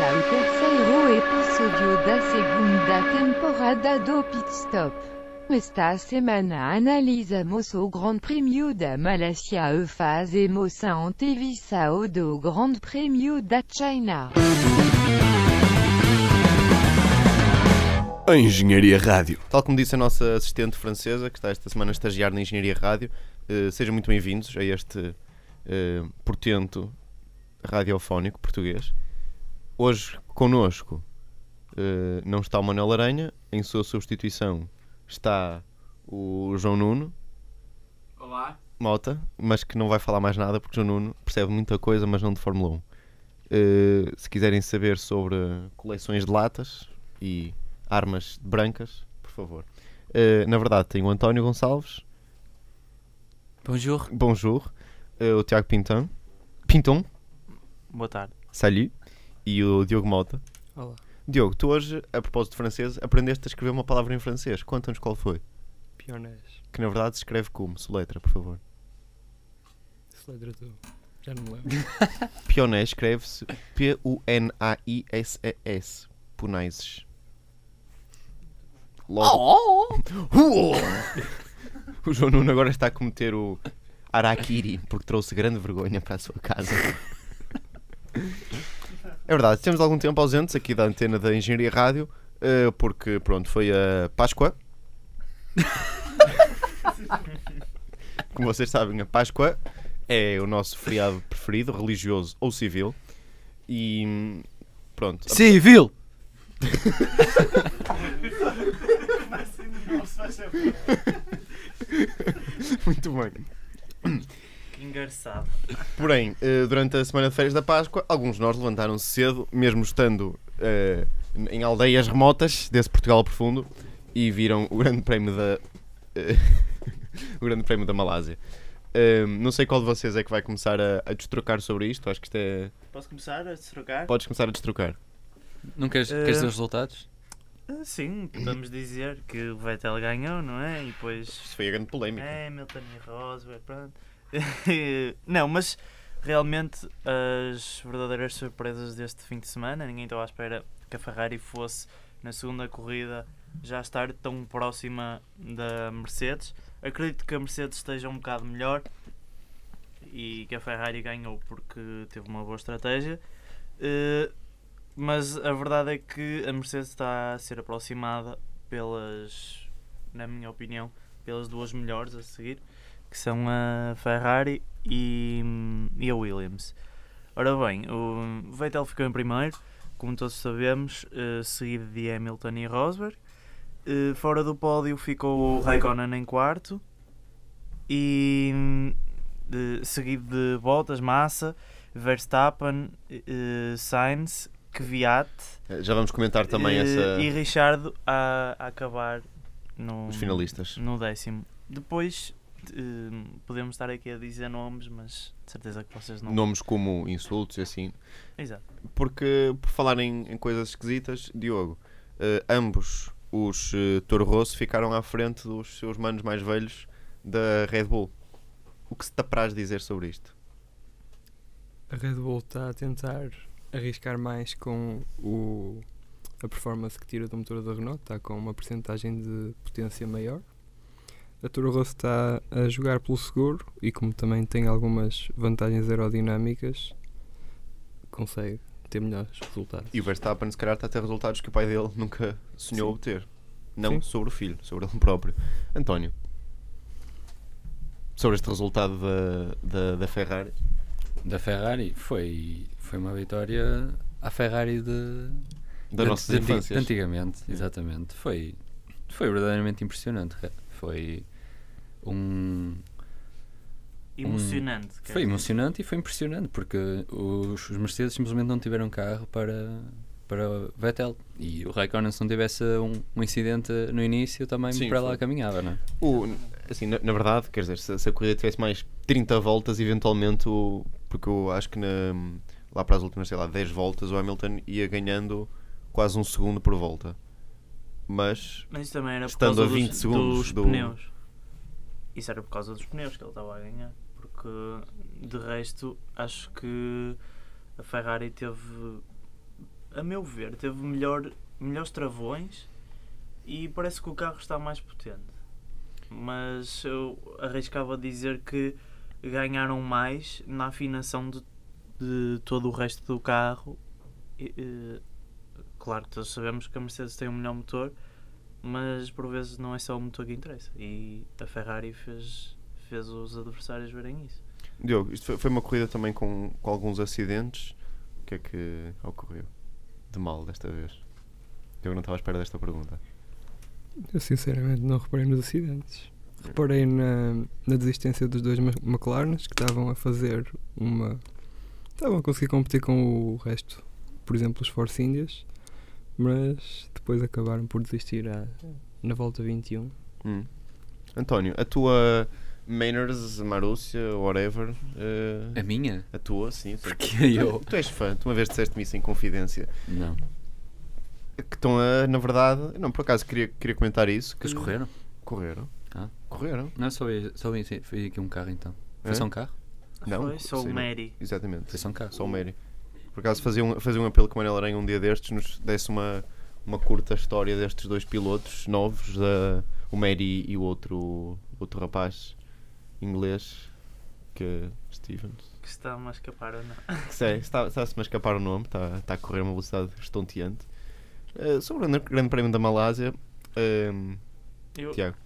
ao terceiro episódio da segunda temporada do Pit Stop. Esta semana analisamos o Grande Prêmio da Malásia e fazemos a antevisão do Grande Prêmio da China. A Engenharia Rádio. Tal como disse a nossa assistente francesa, que está esta semana a estagiar na Engenharia Rádio, eh, sejam muito bem-vindos a este eh, portento radiofónico português. Hoje, connosco, eh, não está o Manuel Aranha, em sua substituição está o João Nuno Olá. Mota, mas que não vai falar mais nada porque o João Nuno percebe muita coisa, mas não de Fórmula 1. Eh, se quiserem saber sobre coleções de latas e armas brancas, por favor. Eh, na verdade, tem o António Gonçalves, Bonjour. Bonjour, eh, o Tiago Pinton, Pinton, Boa tarde. Salut, e o Diogo Mota. Olá. Diogo, tu hoje, a propósito de francês, aprendeste a escrever uma palavra em francês. Conta-nos qual foi. Pionés. Que na verdade se escreve como? Soletra, por favor. Se letra tu. Já não me lembro. Pionés escreve-se P-U-N-A-I-S-E-S. Punaises. Logo. o João Nuno agora está a cometer o Arakiri porque trouxe grande vergonha para a sua casa. É verdade, temos algum tempo ausentes aqui da antena da Engenharia Rádio eh, porque, pronto, foi a Páscoa. Como vocês sabem, a Páscoa é o nosso feriado preferido, religioso ou civil. E pronto. Civil! Muito bem. Que engraçado. Porém, eh, durante a semana de férias da Páscoa, alguns de nós levantaram-se cedo, mesmo estando eh, em aldeias remotas desse Portugal profundo, e viram o Grande Prémio da eh, o Grande Prémio da Malásia. Eh, não sei qual de vocês é que vai começar a, a destrocar sobre isto. Acho que isto é. Posso começar a se trocar? Podes começar a destrocar. Não queres, Eh, queres os resultados? Sim, podemos dizer que o Vettel ganhou, não é? E depois Isto foi a grande polémica. Hamilton e Rosberg, pronto. não, mas realmente as verdadeiras surpresas deste fim de semana, ninguém estava à espera que a Ferrari fosse na segunda corrida já estar tão próxima da Mercedes. Acredito que a Mercedes esteja um bocado melhor e que a Ferrari ganhou porque teve uma boa estratégia. Eh, mas a verdade é que a Mercedes está a ser aproximada pelas, na minha opinião, pelas duas melhores a seguir, que são a Ferrari e, e a Williams. Ora bem, o Vettel ficou em primeiro, como todos sabemos, eh, seguido de Hamilton e Rosberg. Eh, fora do pódio ficou o Raikkonen em quarto e seguido de Bottas, Massa, Verstappen, eh, Sainz, Kvyat Já vamos comentar também essa, e Richard a, a acabar no, os finalistas. no décimo. Depois eh, podemos estar aqui a dizer nomes, mas de certeza que vocês não. Nomes como insultos e assim. Exato. Porque, por falar em, em coisas esquisitas, Diogo, eh, ambos os eh, Toro Rosso ficaram à frente dos seus manos mais velhos da Red Bull. O que se te apraz dizer sobre isto? A Red Bull está a tentar arriscar mais com o, a performance que tira do motor da Renault, está com uma porcentagem de potência maior. A Toro Rosso está a jogar pelo seguro e como também tem algumas vantagens aerodinâmicas, consegue ter melhores resultados. E o Verstappen, se calhar, está a ter resultados que o pai dele nunca sonhou Sim. obter. Não Sim. sobre o filho, sobre ele próprio. António, sobre este resultado da, da, da Ferrari. Da Ferrari foi, foi uma vitória à Ferrari de, infâncias. de antigamente, exatamente. Foi, foi verdadeiramente impressionante. re- Foi um. Emocionante. quer Foi dizer. emocionante e foi impressionante porque os, os Mercedes simplesmente não tiveram carro para, para Vettel. E o Raikkonen, se não tivesse um, um incidente no início, também Sim, para lá foi. caminhava, não é? O, assim, na, na verdade, quer dizer, se, se a corrida tivesse mais 30 voltas, eventualmente, o, porque eu acho que na, lá para as últimas, sei lá, 10 voltas, o Hamilton ia ganhando quase um segundo por volta. Mas, Mas isso também era por Estando causa a 20 dos, segundos dos do- pneus. Isso era por causa dos pneus que ele estava a ganhar. Porque de resto acho que a Ferrari teve a meu ver, teve melhor, melhores travões e parece que o carro está mais potente. Mas eu arriscava dizer que ganharam mais na afinação de, de todo o resto do carro. E, eh, claro que todos sabemos que a Mercedes tem um melhor motor, mas por vezes não é só o motor que interessa. E a Ferrari fez, fez os adversários verem isso. Diogo, isto foi, uma corrida também com, com alguns acidentes. O que é que ocorreu de mal desta vez? Diogo não estava à espera desta pergunta. Eu sinceramente não reparei nos acidentes. Reparei na, na desistência dos dois McLarens que estavam a fazer uma. Estavam a conseguir competir com o resto, por exemplo, os Force Indias, mas depois acabaram por desistir à- na volta 21. Hum. António, a tua Maynards, Marúcia, whatever. eh, A minha? a tua, sim. Porque eu. Tu és fã, tu uma vez disseste-me isso em confidência. Não. Que estão a, na verdade. Não, por acaso queria, queria comentar isso. Que eles correram? Correram. Ah. Correram. Não, só vi, só foi aqui um carro então. Foi É? só um carro? Não, Foi só o. Mary. Exatamente. Foi só um carro. Só o Mary. Por acaso fazia um, fazia um apelo que o Manel Aranha um dia destes nos desse uma, uma curta história destes dois pilotos novos, da, o Mary e o outro, outro rapaz inglês, que é Stevens. Que está-me a escapar ou não. Sei, está- está-se-me a escapar o nome, está, está a correr uma velocidade estonteante. Eh, sobre o grande, prémio da Malásia, ehm, Eu, Tiago,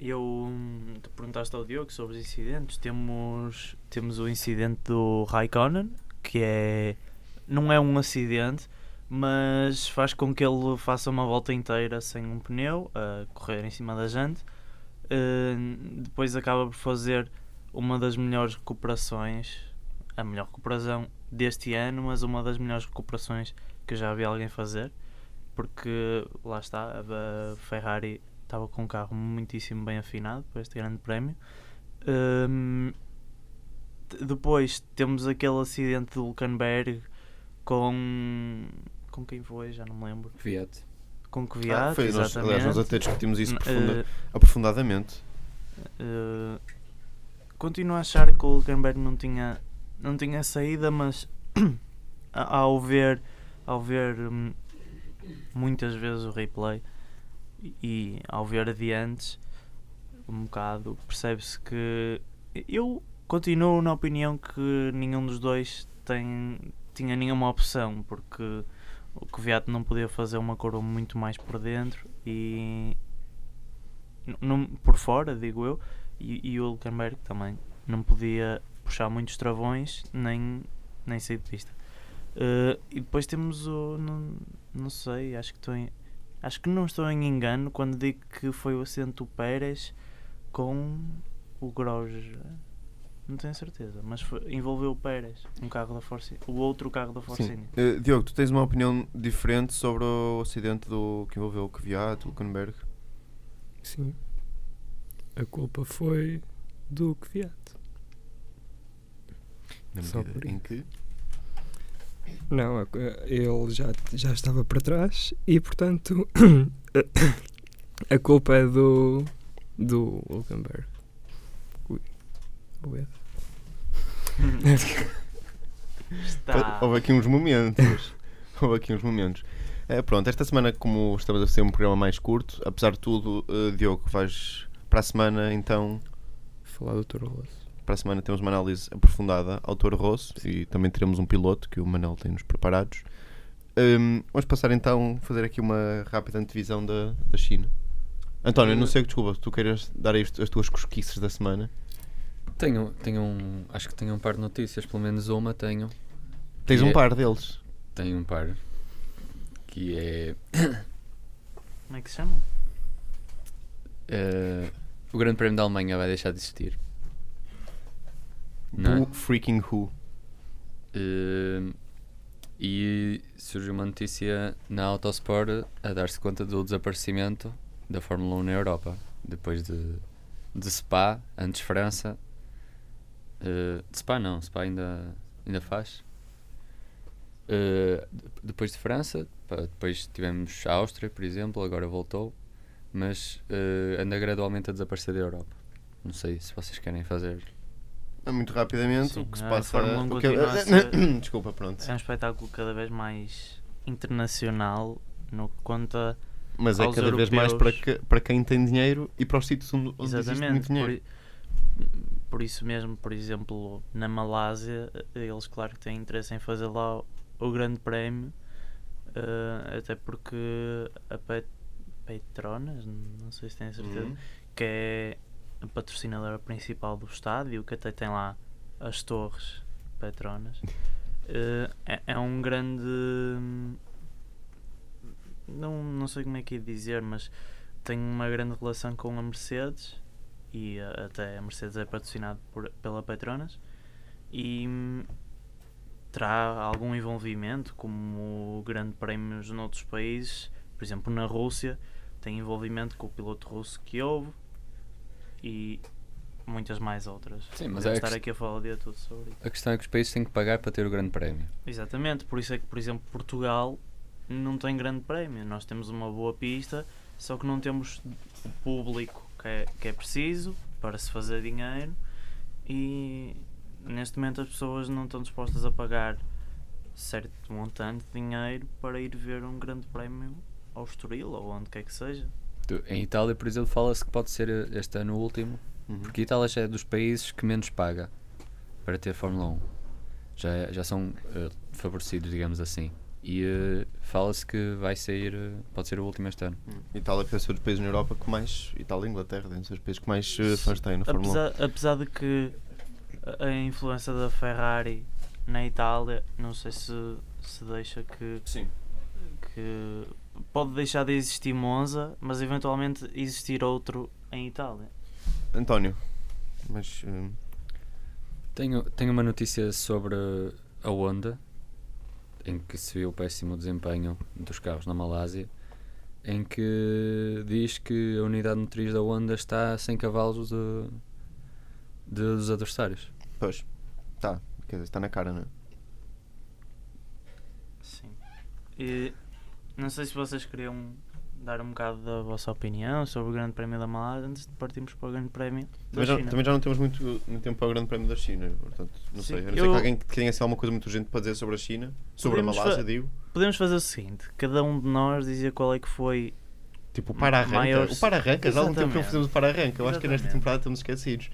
eu hum, tu perguntaste ao Diogo sobre os incidentes. Temos, temos o incidente do Raikkonen, que é. não é um acidente, mas faz com que ele faça uma volta inteira sem um pneu, a correr em cima da jante. Uh, depois acaba por fazer uma das melhores recuperações, a melhor recuperação deste ano, mas uma das melhores recuperações que já vi alguém fazer, porque lá está, a Ferrari estava com um carro muitíssimo bem afinado para este grande prémio. T- depois temos aquele acidente do Hulkenberg com. com quem foi? Já não me lembro. Fiat. Com que ah, Kvyat, foi, nós, aliás, nós até discutimos isso N- profunda- eh, aprofundadamente. Uh, continuo a achar que o Hulkenberg não tinha, não tinha saída, mas ao ver, ao ver hum, muitas vezes o replay e, e ao ver adiantes, um bocado percebe-se que eu continuo na opinião que nenhum dos dois tem, tinha nenhuma opção, porque o Kvyat não podia fazer uma curva muito mais por dentro e por fora, digo eu, e, e o Hulkenberg também não podia puxar muitos travões nem, nem sair de pista. Eh, e depois temos o. Não, não sei, acho que estou em. Acho que não estou em engano quando digo que foi o acidente do Pérez com o Grosjean. Não tenho certeza, mas foi- envolveu o Pérez, um carro da Force, o outro carro da Force Sim. India. Eh, Diogo, tu tens uma opinião diferente sobre o acidente do, que envolveu o Kvyat, o Hulkenberg? Sim. A culpa foi do Kvyat. Na Só medida por em que. Não, ele já, já estava para trás e, portanto, a culpa é do, do Hulkenberg. Ui. Está. Houve aqui uns momentos. Houve aqui uns momentos. Eh, pronto, esta semana, como estamos a fazer um programa mais curto, apesar de tudo, eh, Diogo, vais para a semana então. Falar do Toro Rosso. Para a semana temos uma análise aprofundada ao Toro Rosso e também teremos um piloto que o Manel tem-nos preparados. Hum, vamos passar então a fazer aqui uma rápida antevisão da, da China. António, não sei, desculpa, tu queiras dar aí as as tuas cosquices da semana. Tenho, tenho um. Acho que tenho um par de notícias, pelo menos uma tenho. Tens um é- par deles. Tenho um par. Que é. Como é que se chama? eh, o Grande Prémio da Alemanha vai deixar de existir. Não é? Who freaking who? Eh, e surgiu uma notícia na Autosport a dar-se conta do desaparecimento da Fórmula 1 na Europa. Depois de, de Spa, antes França. De Spa não, Spa ainda, ainda faz. De- depois de França, pá, depois tivemos a Áustria, por exemplo, agora voltou. Mas eh, anda gradualmente a desaparecer da Europa. Não sei se vocês querem fazer. Ah, Muito rapidamente, Sim, o que se passa. Fórmula 1 o que- a ser- Desculpa, pronto. É um espetáculo cada vez mais internacional no que conta Mas é cada vez mais para, europeus. que- para quem tem dinheiro e para os sítios onde, onde existe muito Por, dinheiro. i- por isso mesmo, por exemplo, na Malásia, eh, eles claro que têm interesse em fazer lá o, o grande prémio, eh, até porque a Pet- Petronas, não sei se tenho certeza, Uhum. que é a patrocinadora principal do estádio, que até tem lá as torres Petronas, eh, é, é um grande. Não, não sei como é que ia dizer, mas tem uma grande relação com a Mercedes e eh, até a Mercedes é patrocinado por, pela Petronas e hum, terá algum envolvimento, como grande prémios noutros países, por exemplo na Rússia tem envolvimento com o piloto russo que houve e muitas mais outras. Sim, mas é estar que- aqui a falar o dia todo sobre isso. A questão é que os países têm que pagar para ter o grande prémio. Exatamente, por isso é que, por exemplo, Portugal não tem grande prémio. Nós temos uma boa pista, só que não temos público que é, que é preciso para se fazer dinheiro e neste momento as pessoas não estão dispostas a pagar certo montante de dinheiro para ir ver um grande prémio ao Estoril ou onde quer que seja. Em Itália, por exemplo, fala-se que pode ser eh, este ano o último, Uhum. porque Itália já é dos países que menos paga para ter Fórmula 1. Já, é- já são eh, favorecidos, digamos assim. E eh, fala-se que vai sair, eh, pode ser o último este ano. Uhum. Itália que deve ser dos países na Europa que mais. Itália e Inglaterra devem ser os países que mais eh, fãs têm na Fórmula 1. Apesar, de que a- influência da Ferrari na Itália, não sei se, se deixa que, Sim. que pode deixar de existir Monza, mas eventualmente existir outro em Itália. António, mas. eh, Tenho, tenho uma notícia sobre a Honda, em que se viu o péssimo desempenho dos carros na Malásia, em que diz que a unidade motriz da Honda está a 100 cavalos de, de- dos adversários. pois. Tá. Quer dizer, está na cara, não é? Sim. E não sei se vocês queriam dar um bocado da vossa opinião sobre o Grande Prémio da Malásia antes de partirmos para o Grande Prémio da Também já, também já não temos muito, muito tempo para o Grande Prémio da China, portanto, não Sim, sei. A não ser eu- que alguém que tenha assim, alguma coisa muito urgente para dizer sobre a China, sobre Podemos a Malásia, digo. Podemos fazer o seguinte: cada um de nós dizia qual é que foi Tipo, o para-arranca. Maior- O para-arranca, já há algum tempo que não fizemos o para-arranca. Eu acho que nesta temporada estamos esquecidos.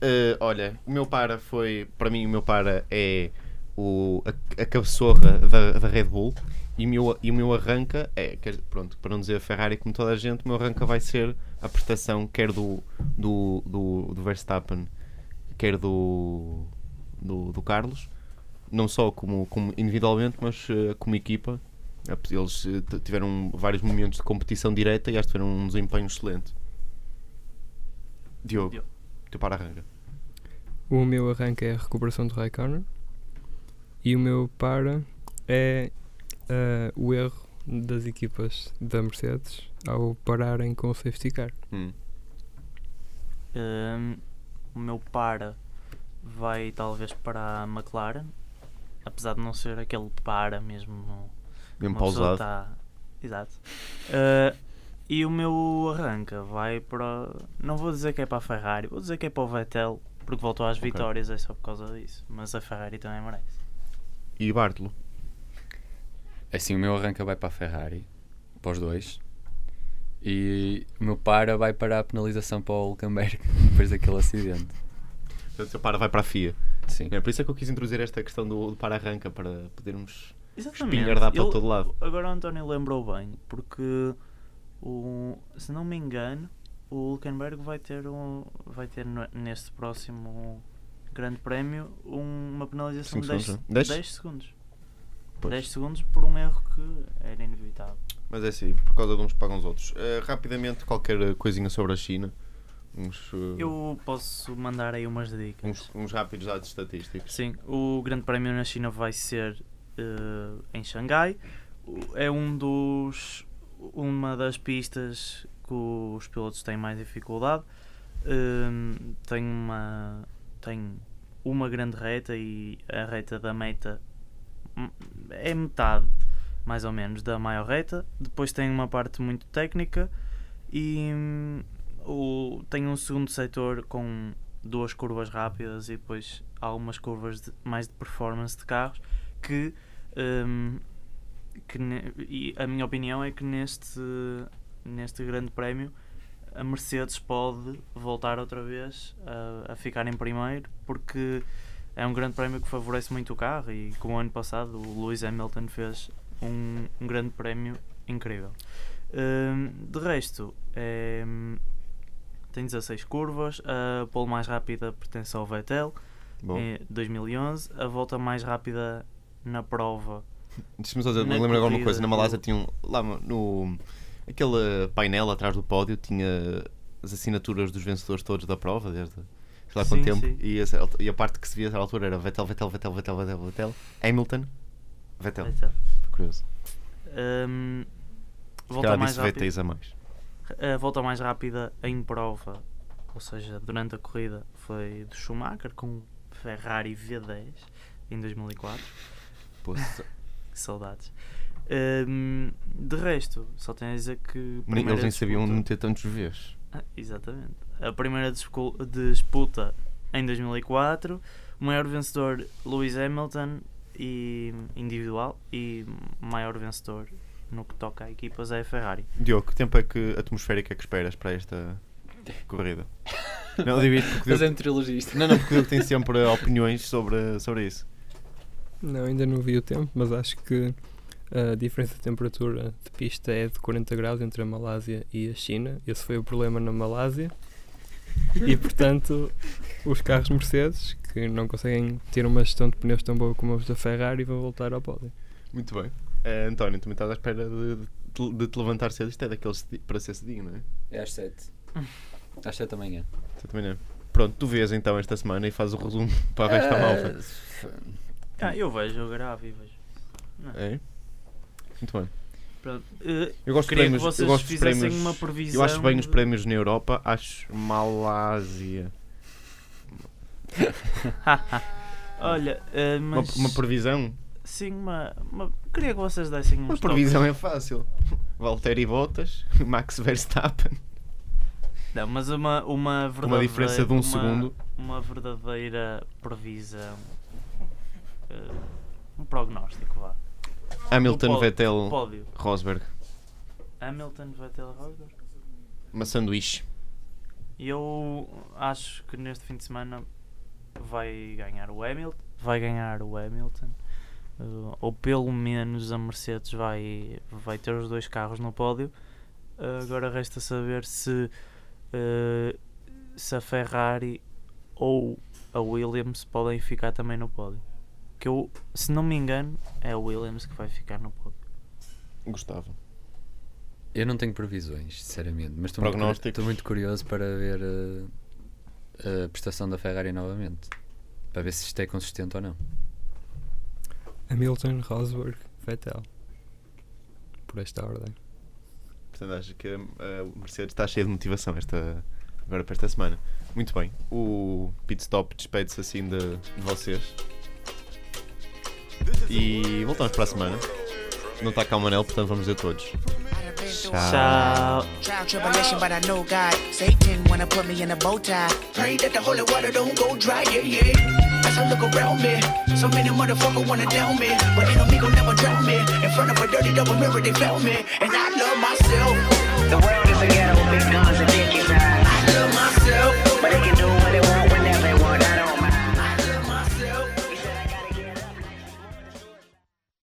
Eh, olha, o meu para foi. Para mim, o meu para é o, a, a cabeçorra da, da Red Bull. E o, meu, e o meu arranca é. quer- pronto, para não dizer a Ferrari como toda a gente, o meu arranca vai ser a prestação quer do, do, do, do Verstappen, quer do, do, do Carlos. Não só como, como individualmente, mas eh, como equipa. Eles eh, tiveram vários momentos de competição direta e acho que tiveram um desempenho excelente. Diogo, Diogo. teu para arranca. O meu arranque é a recuperação do Raikkonen. E o meu para é ah, o erro das equipas da Mercedes ao pararem com o safety car. Hum. Hum, o meu para vai talvez para a McLaren, apesar de não ser aquele para mesmo. Mesmo pessoa pausado. Tá... Exato. Uh, e o meu arranca vai para. Não vou dizer que é para a Ferrari, vou dizer que é para o Vettel, porque voltou às Ok. vitórias, é só por causa disso. Mas a Ferrari também merece. E Bartolo. Assim, o meu arranca vai para a Ferrari, para os dois. E o meu para vai para a penalização para o Hulkenberg depois daquele acidente. O teu para vai para a FIA. Sim. É por isso é que eu quis introduzir esta questão do, do para arranca para podermos espinhardar para Ele- todo lado. Agora o António lembrou bem, porque o, se não me engano, o Hulkenberg vai ter, um, vai ter neste próximo Grande Prémio um- uma penalização Cinco de 10 segundos, não é? 10? 10 segundos. Pois. 10 segundos por um erro que era inevitável. Mas é assim, por causa de uns pagam os outros. Eh, rapidamente, qualquer coisinha sobre a China. Uns, eh, Eu posso mandar aí umas dicas. uns, uns rápidos dados estatísticos. Sim, o Grande Prémio na China vai ser eh, em Xangai. É um dos uma das pistas que os pilotos têm mais dificuldade. Hum, tem uma tem uma grande reta e a reta da meta é metade mais ou menos da maior reta. Depois tem uma parte muito técnica e hum, o, tem um segundo setor com duas curvas rápidas e depois algumas curvas de- mais de performance de carros que hum, que ne- e a minha opinião é que neste, neste grande prémio a Mercedes pode voltar outra vez a, a ficar em primeiro porque é um grande prémio que favorece muito o carro e como o ano passado o Lewis Hamilton fez um, um grande prémio incrível. Hum, de resto, é, tem 16 curvas, a pole mais rápida pertence ao Vettel Bom, em 2011, a volta mais rápida na prova deixa-me só dizer, me lembro agora uma coisa. Na Malásia tinha um, lá no. Aquele painel atrás do pódio tinha as assinaturas dos vencedores todos da prova, desde sei lá quanto tempo. E, e a parte que se via à altura era Vettel, Vettel, Vettel, Vettel, Vettel, Vettel, Hamilton, Vettel. Vettel. Curioso. Se volta mais disse rápida, VTs a mais. a volta mais rápida em prova, ou seja, durante a corrida, foi do Schumacher com um Ferrari V10 em 2004. Poxa, Que saudades. Hum, de resto, só tenho a dizer que. eles nem sabiam disputa- meter tantos Vs. Ah, exatamente. A primeira disputa em 2004, o maior vencedor Lewis Hamilton e individual e maior vencedor no que toca a equipas é a Ferrari. Diogo, que tempo é que atmosférico é que esperas para esta corrida? Não, digo isto porque Mas é um trilogista. não, não, porque Diogo tem sempre opiniões sobre, sobre isso. Não, ainda não vi o tempo, mas acho que a diferença de temperatura de pista é de 40 graus entre a Malásia e a China. Esse foi o problema na Malásia. E portanto, os carros Mercedes, que não conseguem ter uma gestão de pneus tão boa como os da Ferrari, vão voltar ao pódio. Muito bem. Eh, António, também estás à espera de, de, de te levantar cedo. Isto é daqueles para ser cedinho, não é? É às 7. Às 7 da manhã. Também não. Pronto, tu vês então esta semana e fazes o resumo para o resto da malta. Ah, eu vejo, eu gravo e vejo. Não. É? Muito bem. Pronto. Eu gosto de queria que prémios. Eu gosto fizessem prémios. uma previsão. Eu acho bem os de- prémios na Europa. Acho Malásia. Olha, eh, Uma, mas. uma previsão? Sim, uma, uma- Queria que vocês dessem Uma previsão é fácil. Valtteri Bottas, Max Verstappen. toques. Não, mas uma, uma verdadeira. uma diferença de um uma- segundo. Uma verdadeira previsão. eh, um prognóstico, vá. Hamilton, pódio. Vettel, Pódio. Rosberg. Hamilton, Vettel, Rosberg. Uma sanduíche. E eu acho que neste fim de semana vai ganhar o Hamilton. Vai ganhar o Hamilton. Uh, ou pelo menos a Mercedes vai, vai ter os dois carros no pódio. Uh, agora resta saber se, uh, se a Ferrari ou a Williams podem ficar também no pódio. Que eu, se não me engano, é a Williams que vai ficar no pódio. Gostava. Eu não tenho previsões, sinceramente, mas estou muito, curioso para ver eh, a prestação da Ferrari novamente. Para ver se isto é consistente ou não. Hamilton, Rosberg, Vettel. Por esta ordem. Portanto, acho que a Mercedes está cheia de motivação esta, agora para esta semana. Muito bem. O pit stop despede-se assim de, de vocês. E voltamos para a semana. Não está cá o Manel, portanto vamos dizer todos. Tchau. Tchau! Trial tribulation, but I know God. Satan wanna put me in a bow tie. Pray that the holy water don't go dry, yeah, yeah. As I look around me, so many motherfuckers wanna down me. But enemy gon' never drown me. In front of a dirty double mirror, they found me. And I love myself.